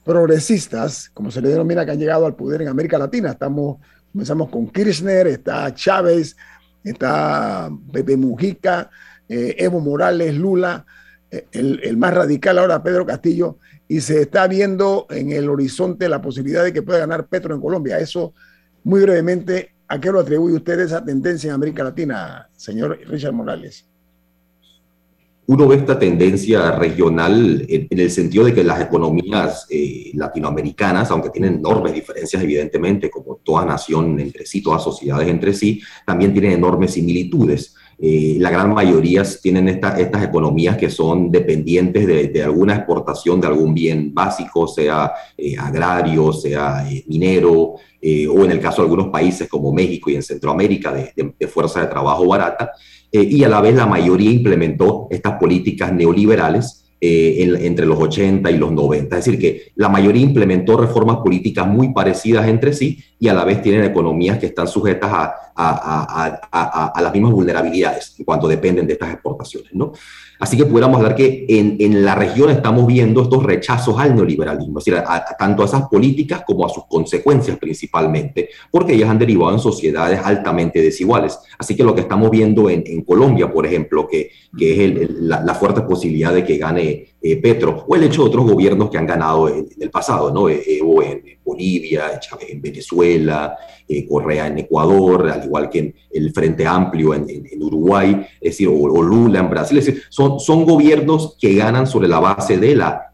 progresistas, como se le denomina, que han llegado al poder en América Latina. Estamos, comenzamos con Kirchner, está Chávez, está Pepe Mujica, Evo Morales, Lula, el, el, más radical ahora Pedro Castillo, y se está viendo en el horizonte la posibilidad de que pueda ganar Petro en Colombia. Eso, muy brevemente, ¿A qué lo atribuye usted esa tendencia en América Latina, señor Richard Morales? Uno ve esta tendencia regional en, el sentido de que las economías eh, latinoamericanas, aunque tienen enormes diferencias evidentemente, como toda nación entre sí, todas sociedades entre sí, también tienen enormes similitudes. Eh, la gran mayoría tienen estas economías que son dependientes de, alguna exportación de algún bien básico, sea eh, agrario, sea eh, minero, o en el caso de algunos países como México y en Centroamérica, de fuerza de trabajo barata. y a la vez la mayoría implementó estas políticas neoliberales entre los 80 y los 90. Es decir, que la mayoría implementó reformas políticas muy parecidas entre sí y a la vez tienen economías que están sujetas a, a, las mismas vulnerabilidades en cuanto dependen de estas exportaciones. ¿no? Así que pudiéramos hablar que en, en la región estamos viendo estos rechazos al neoliberalismo, es decir, tanto a esas políticas como a sus consecuencias principalmente, porque ellas han derivado en sociedades altamente desiguales. Así que lo que estamos viendo en, en Colombia, por ejemplo, que, que es la, fuerte posibilidad de que gane eh, Petro, o el hecho de otros gobiernos que han ganado en, el pasado, ¿no? Eh, Evo en Bolivia, Chávez en Venezuela, eh, Correa en Ecuador, al igual que en el Frente Amplio en, Uruguay, es decir, o, Lula en Brasil, es decir, son, son gobiernos que ganan sobre la base de la,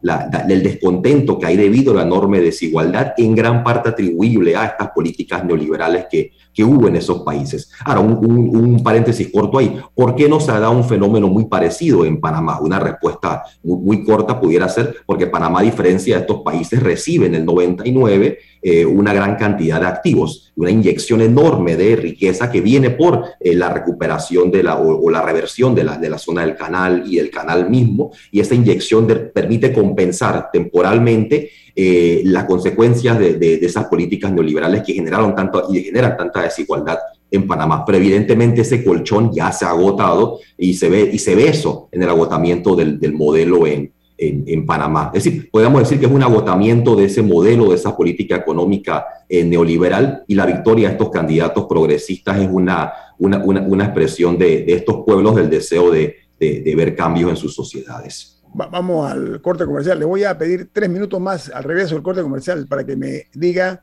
del descontento que hay debido a la enorme desigualdad, en gran parte atribuible a estas políticas neoliberales que, que hubo en esos países. Ahora, un, paréntesis corto ahí. ¿Por qué no se ha dado un fenómeno muy parecido en Panamá? Una respuesta muy, corta pudiera ser porque Panamá, a diferencia de estos países, recibe en el 99 eh, una gran cantidad de activos, una inyección enorme de riqueza que viene por eh, la recuperación de la, o, la reversión de la, de la zona del canal y del canal mismo, y esa inyección permite compensar temporalmente eh, las consecuencias de, esas políticas neoliberales que generaron tanto y generan tanta desigualdad en Panamá. Pero evidentemente ese colchón ya se ha agotado y se ve, y se ve eso en el agotamiento del, modelo en, en, Panamá. Es decir, podemos decir que es un agotamiento de ese modelo, de esa política económica eh, neoliberal y la victoria de estos candidatos progresistas es una, una, una, expresión de, de, estos pueblos del deseo de, de ver cambios en sus sociedades vamos al corte comercial. Le voy a pedir tres minutos más al regreso del corte comercial para que me diga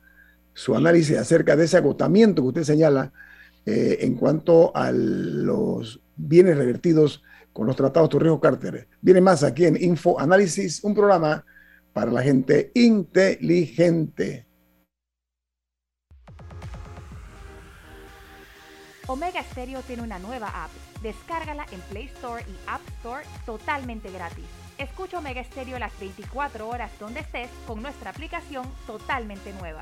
su análisis acerca de ese agotamiento que usted señala eh, en cuanto a los bienes revertidos con los tratados Torrijos-Carter. Viene más aquí en Info Análisis, un programa para la gente inteligente. Omega Stereo tiene una nueva app. Descárgala en Play Store y App Store totalmente gratis. Escucha Omega Stereo las 24 horas donde estés con nuestra aplicación totalmente nueva.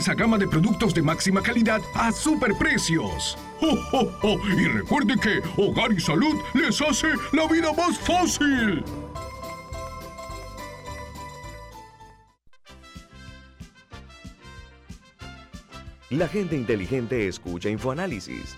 gama de productos de máxima calidad a superprecios. ¡Oh, Y recuerde que Hogar y Salud les hace la vida más fácil. La gente inteligente escucha InfoAnálisis.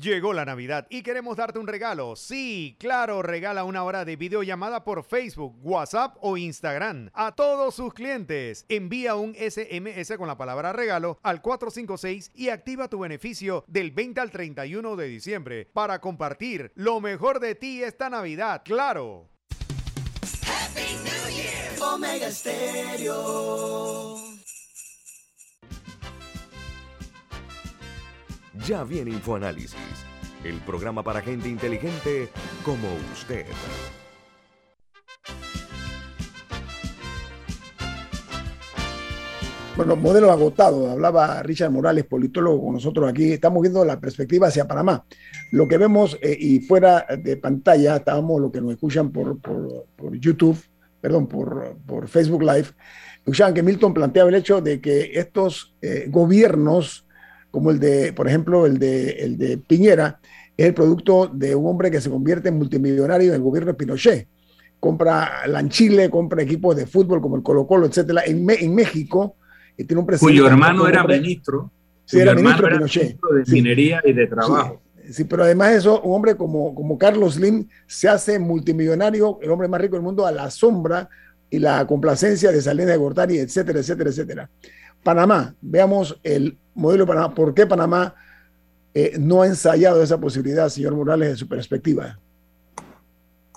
Llegó la Navidad y queremos darte un regalo. Sí, claro, regala una hora de videollamada por Facebook, WhatsApp o Instagram a todos sus clientes. Envía un SMS con la palabra regalo al 456 y activa tu beneficio del 20 al 31 de diciembre para compartir lo mejor de ti esta Navidad. Claro. Happy New Year. Omega Stereo. Ya viene InfoAnálisis, el programa para gente inteligente como usted. Bueno, modelo agotado, hablaba Richard Morales, politólogo con nosotros aquí. Estamos viendo la perspectiva hacia Panamá. Lo que vemos, eh, y fuera de pantalla, estábamos lo que nos escuchan por, por, YouTube, perdón, por, por, Facebook Live, escuchaban que Milton planteaba el hecho de que estos eh, gobiernos como el de, por ejemplo, el de, el de Piñera, es el producto de un hombre que se convierte en multimillonario en el gobierno de Pinochet. Compra Lanchile, compra equipos de fútbol como el Colo Colo, etcétera. En, en México y tiene un presidente. Cuyo hermano era ministro. Sí, era ministro de Pinochet. de minería y de trabajo. Sí, pero además de eso, un hombre como, como Carlos Slim se hace multimillonario, el hombre más rico del mundo, a la sombra y la complacencia de Salinas de Gortari, etcétera, etcétera, etcétera. Panamá, veamos el modelo de Panamá. ¿Por qué Panamá eh, no ha ensayado esa posibilidad, señor Morales, de su perspectiva?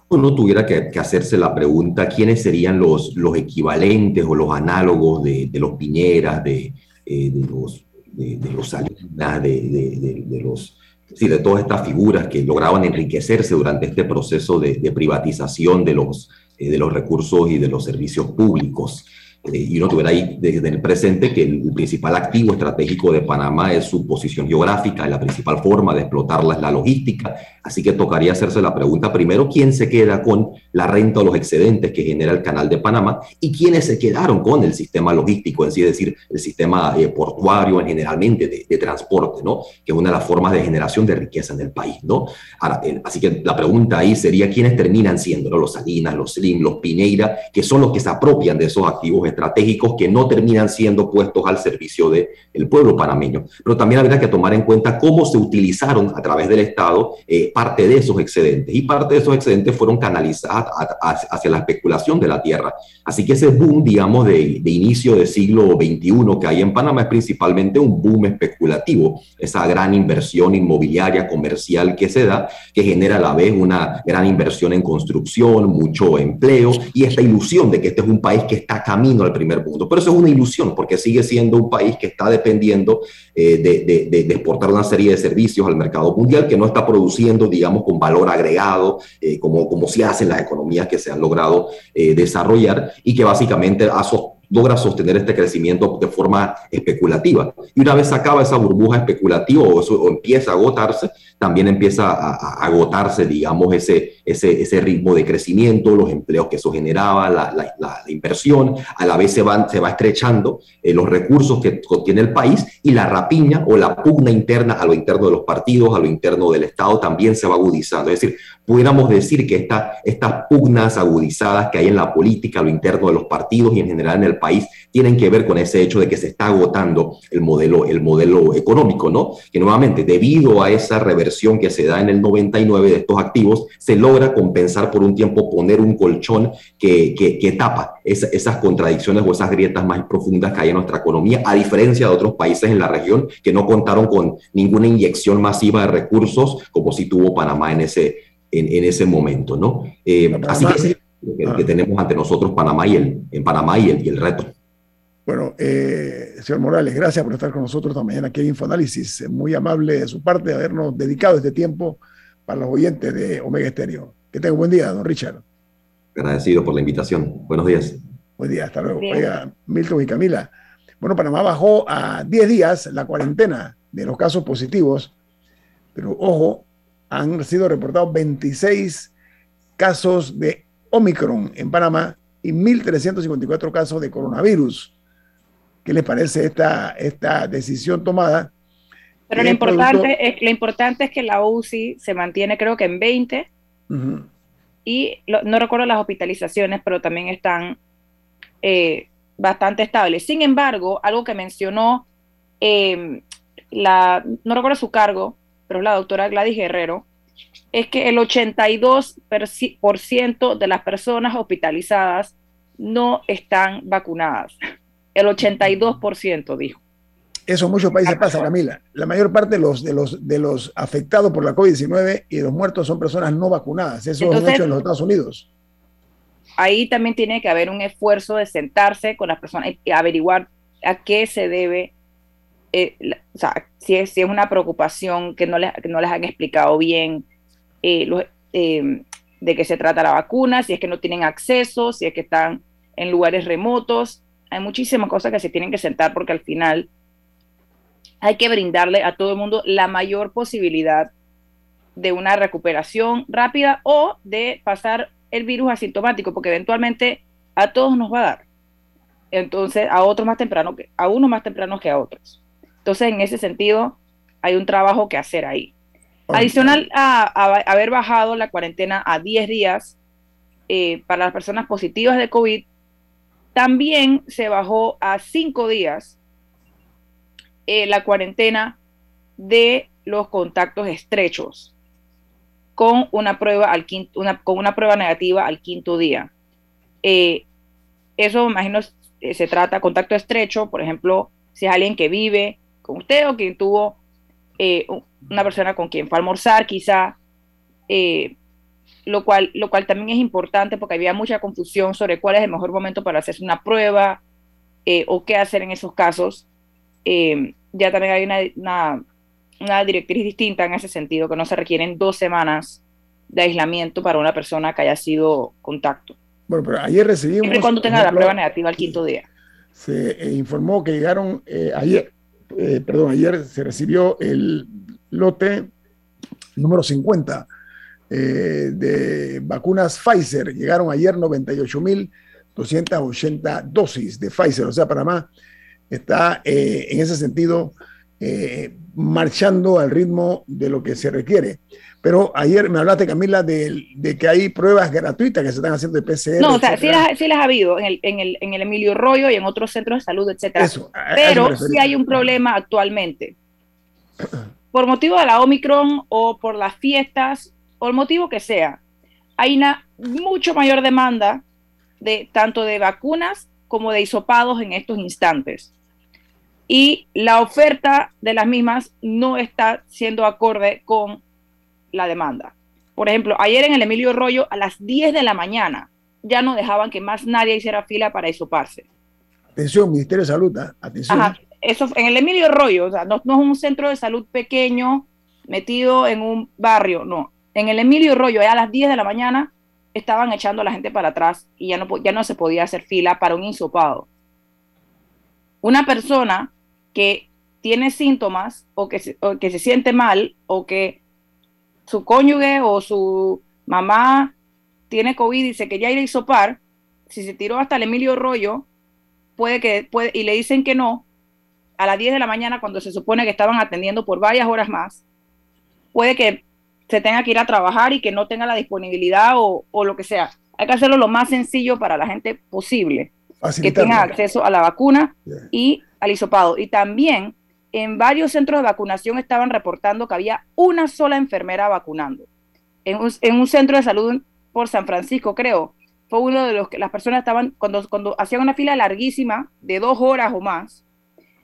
Uno tuviera que, hacerse la pregunta, ¿quiénes serían los, los equivalentes o los análogos de, los Piñeras, de, eh, de los, de, los Salinas, de, los sí, de todas estas figuras que lograban enriquecerse durante este proceso de, privatización de los, eh, de los recursos y de los servicios públicos. Eh, y uno tuviera ahí desde el presente que el principal activo estratégico de Panamá es su posición geográfica, la principal forma de explotarla es la logística, así que tocaría hacerse la pregunta primero, ¿quién se queda con la renta o los excedentes que genera el canal de Panamá y quiénes se quedaron con el sistema logístico en sí, es decir, el sistema eh, portuario en generalmente de, transporte, ¿no? Que es una de las formas de generación de riqueza en el país, ¿no? Ahora, así que la pregunta ahí sería, ¿quiénes terminan siendo, ¿no? Los Salinas, los Slim, los Pineira, que son los que se apropian de esos activos estratégicos que no terminan siendo puestos al servicio del el pueblo panameño. Pero también habría que tomar en cuenta cómo se utilizaron a través del Estado eh, parte de esos excedentes. Y parte de esos excedentes fueron canalizadas hacia la especulación de la tierra. Así que ese boom, digamos, de, de inicio del siglo XXI que hay en Panamá es principalmente un boom especulativo, esa gran inversión inmobiliaria, comercial que se da, que genera a la vez una gran inversión en construcción, mucho empleo y esta ilusión de que este es un país que está camino al primer mundo. Pero eso es una ilusión, porque sigue siendo un país que está dependiendo eh, de, exportar una serie de servicios al mercado mundial, que no está produciendo, digamos, con valor agregado, eh, como, como se hace en las economías que se han logrado eh, desarrollar, y que básicamente ha logra sostener este crecimiento de forma especulativa. Y una vez acaba esa burbuja especulativa o, empieza a agotarse, también empieza a, agotarse, digamos, ese, ese, ese, ritmo de crecimiento, los empleos que eso generaba, la, la, la inversión, a la vez se, van, se va estrechando eh, los recursos que contiene el país y la rapiña o la pugna interna a lo interno de los partidos, a lo interno del Estado, también se va agudizando. Es decir, pudiéramos decir que esta, estas pugnas agudizadas que hay en la política, lo interno de los partidos y en general en el país, tienen que ver con ese hecho de que se está agotando el modelo, el modelo económico, ¿no? Que nuevamente, debido a esa reversión que se da en el 99 de estos activos, se logra compensar por un tiempo, poner un colchón que, que, tapa esas contradicciones o esas grietas más profundas que hay en nuestra economía, a diferencia de otros países en la región que no contaron con ninguna inyección masiva de recursos como si tuvo Panamá en ese, en, ese momento, ¿no? Eh, así que, que, que, tenemos ante nosotros Panamá y el, en Panamá y el, y el reto. Bueno, eh, señor Morales, gracias por estar con nosotros esta mañana aquí en Infoanálisis. Muy amable de su parte habernos dedicado este tiempo para los oyentes de Omega Estéreo. Que tenga un buen día, don Richard. Agradecido por la invitación. Buenos días. Buen día, hasta luego. Oiga, Milton y Camila. Bueno, Panamá bajó a 10 días la cuarentena de los casos positivos, pero ojo, han sido reportados 26 casos de Omicron en Panamá y 1.354 casos de coronavirus. ¿Qué les parece esta, esta decisión tomada? Pero lo importante, es, lo importante es que la UCI se mantiene creo que en 20 y no recuerdo las hospitalizaciones, pero también están eh, bastante estables. Sin embargo, algo que mencionó, em, la, no recuerdo su cargo, pero la doctora Gladys Guerrero, es que el 82% de las personas hospitalizadas no están vacunadas. El 82% dijo. Eso en muchos países pasa, Camila. La mayor parte de los, de los, de los afectados por la COVID-19 y los muertos son personas no vacunadas. Eso es un hecho en los Estados Unidos. Ahí también tiene que haber un esfuerzo de sentarse con las personas y averiguar a qué se debe, eh, si es, si es una preocupación que no les, que no les han explicado bien eh, eh, de qué se trata la vacuna, si es que no tienen acceso, si es que están en lugares remotos hay muchísimas cosas que se tienen que sentar porque al final hay que brindarle a todo el mundo la mayor posibilidad de una recuperación rápida o de pasar el virus asintomático, porque eventualmente a todos nos va a dar. Entonces, a otros más temprano, que, a unos más temprano que a otros. Entonces, en ese sentido, hay un trabajo que hacer ahí. Adicional a, haber bajado la cuarentena a 10 días eh, para las personas positivas de COVID, también se bajó a cinco días eh, la cuarentena de los contactos estrechos con una prueba al quinto, una, con una prueba negativa al quinto día. Eh, eso, imagino, eh, se trata de contacto estrecho, por ejemplo, si es alguien que vive con usted o quien tuvo una persona con quien fue a almorzar, quizá lo cual, lo cual también es importante porque había mucha confusión sobre cuál es el mejor momento para hacerse una prueba eh, o qué hacer en esos casos. Eh, ya también hay una, una, directriz distinta en ese sentido, que no se requieren dos semanas de aislamiento para una persona que haya sido contacto. Bueno, pero ayer recibimos... Siempre cuando tenga la prueba negativa al quinto día. Se eh, informó que llegaron ayer, perdón, ayer se recibió el lote número 50 eh, de vacunas Pfizer. Llegaron ayer 98.280 dosis de Pfizer. O sea, Panamá está eh, en ese sentido eh, marchando al ritmo de lo que se requiere. Pero ayer me hablaste, Camila, de, que hay pruebas gratuitas que se están haciendo de PCR. No, o sea, sí las, sí las, ha habido en el, en, el, en el, Emilio Rollo y en otros centros de salud, etcétera. Pero sí hay un problema actualmente. Por motivo de la Omicron o por las fiestas o el motivo que sea, hay una mucho mayor demanda de tanto de vacunas como de hisopados en estos instantes. Y la oferta de las mismas no está siendo acorde con la demanda. Por ejemplo, ayer en el Emilio Rollo a las 10 de la mañana ya no dejaban que más nadie hiciera fila para hisoparse. Atención, Ministerio de Salud, ¿ah? atención. eso en el Emilio Rollo, o sea, no, no, es un centro de salud pequeño metido en un barrio, no en el Emilio Rollo, ya a las 10 de la mañana, estaban echando a la gente para atrás y ya no, ya no se podía hacer fila para un insopado. una persona que tiene síntomas o que, se, o que se siente mal o que su cónyuge o su mamá tiene COVID y se quería ir a isopar, si se tiró hasta el Emilio Rollo, puede que, puede, y le dicen que no, a las 10 de la mañana cuando se supone que estaban atendiendo por varias horas más, puede que se tenga que ir a trabajar y que no tenga la disponibilidad o, o lo que sea. Hay que hacerlo lo más sencillo para la gente posible, que tenga acceso a la vacuna yeah. y al hisopado. Y también en varios centros de vacunación estaban reportando que había una sola enfermera vacunando. En un, en un centro de salud por San Francisco, creo, fue uno de los que las personas estaban, cuando, cuando hacían una fila larguísima, de dos horas o más,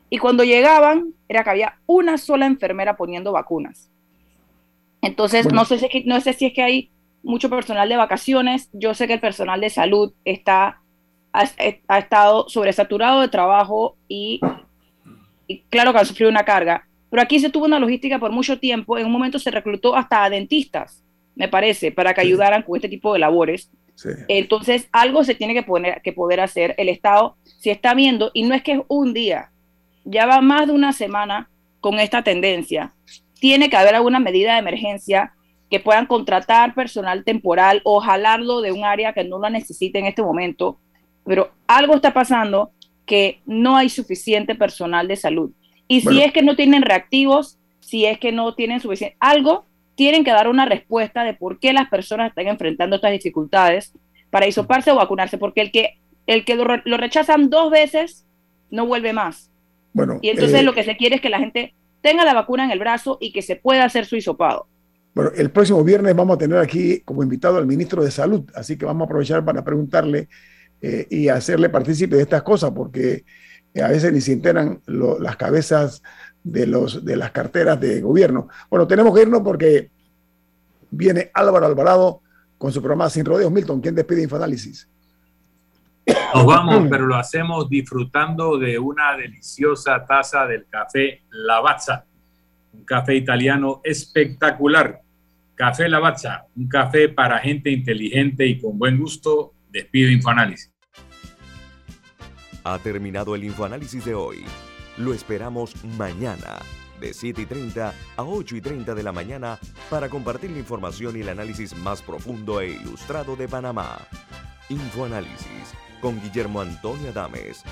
y cuando llegaban, era que había una sola enfermera poniendo vacunas. Entonces, bueno. no, sé si, no sé si es que hay mucho personal de vacaciones, yo sé que el personal de salud está, ha, ha estado sobresaturado de trabajo y, y claro que ha sufrido una carga, pero aquí se tuvo una logística por mucho tiempo, en un momento se reclutó hasta a dentistas, me parece, para que ayudaran con este tipo de labores. Sí. Entonces, algo se tiene que, poner, que poder hacer. El Estado, si está viendo, y no es que es un día, ya va más de una semana con esta tendencia, tiene que haber alguna medida de emergencia que puedan contratar personal temporal o jalarlo de un área que no lo necesite en este momento, pero algo está pasando que no hay suficiente personal de salud. Y bueno. si es que no tienen reactivos, si es que no tienen suficiente, algo tienen que dar una respuesta de por qué las personas están enfrentando estas dificultades para hisoparse o vacunarse, porque el que, el que lo, lo rechazan dos veces no vuelve más. Bueno, y entonces eh, lo que se quiere es que la gente tenga la vacuna en el brazo y que se pueda hacer su hisopado. Bueno, el próximo viernes vamos a tener aquí como invitado al ministro de Salud, así que vamos a aprovechar para preguntarle eh, y hacerle partícipe de estas cosas, porque eh, a veces ni se enteran lo, las cabezas de, los, de las carteras de gobierno. Bueno, tenemos que irnos porque viene Álvaro Alvarado con su programa Sin Rodeos. Milton, ¿quién despide Infoanálisis? Nos vamos, pero lo hacemos disfrutando de una deliciosa taza del café Lavazza, un café italiano espectacular. Café Lavazza, un café para gente inteligente y con buen gusto. Despido Infoanálisis. Ha terminado el Infoanálisis de hoy. Lo esperamos mañana de 7 y 30 a 8 y 30 de la mañana para compartir la información y el análisis más profundo e ilustrado de Panamá. Infoanálisis con Guillermo Antonio Adames.